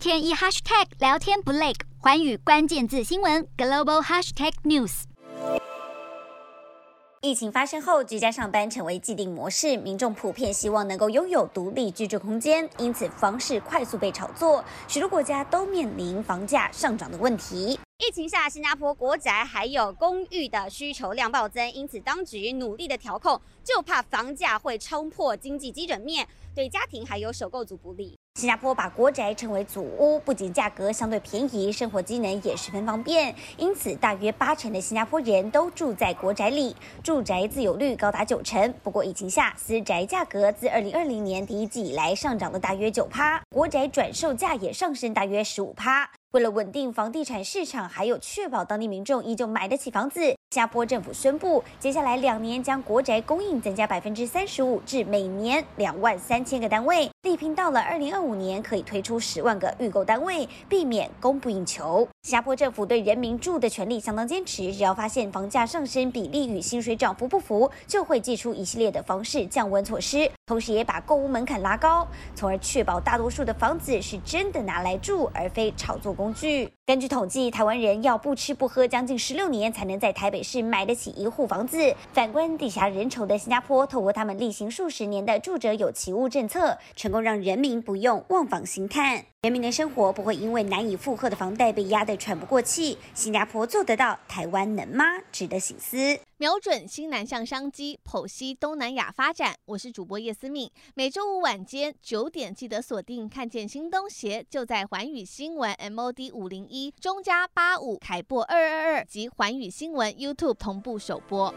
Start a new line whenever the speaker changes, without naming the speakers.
天一 hashtag 聊天不累，环宇关键字新闻 global hashtag news。
疫情发生后，居家上班成为既定模式，民众普遍希望能够拥有独立居住空间，因此房市快速被炒作，许多国家都面临房价上涨的问题。疫情下，新加坡国宅还有公寓的需求量暴增，因此当局努力的调控，就怕房价会冲破经济基准面，对家庭还有首购族不利。新加坡把国宅称为祖屋，不仅价格相对便宜，生活机能也十分方便，因此大约八成的新加坡人都住在国宅里，住宅自有率高达九成。不过疫情下，私宅价格自二零二零年第一季以来上涨了大约九趴，国宅转售价也上升大约十五趴。为了稳定房地产市场，还有确保当地民众依旧买得起房子，新加坡政府宣布，接下来两年将国宅供应增加百分之三十五，至每年两万三千个单位，力拼到了二零二五年可以推出十万个预购单位，避免供不应求。新加坡政府对人民住的权利相当坚持，只要发现房价上升比例与薪水涨幅不符，就会祭出一系列的房市降温措施，同时也把购屋门槛拉高，从而确保大多数的房子是真的拿来住，而非炒作工具。根据统计，台湾人要不吃不喝将近十六年才能在台北市买得起一户房子。反观地狭人稠的新加坡，透过他们例行数十年的住者有其屋政策，成功让人民不用望房兴叹，人民的生活不会因为难以负荷的房贷被压得喘不过气。新加坡做得到，台湾能吗？值得省思。
瞄准新南向商机，剖析东南亚发展。我是主播叶思敏，每周五晚间九点记得锁定。看见新东协就在寰宇新闻 MOD 五零一中加八五凯播二二二及寰宇新闻 YouTube 同步首播。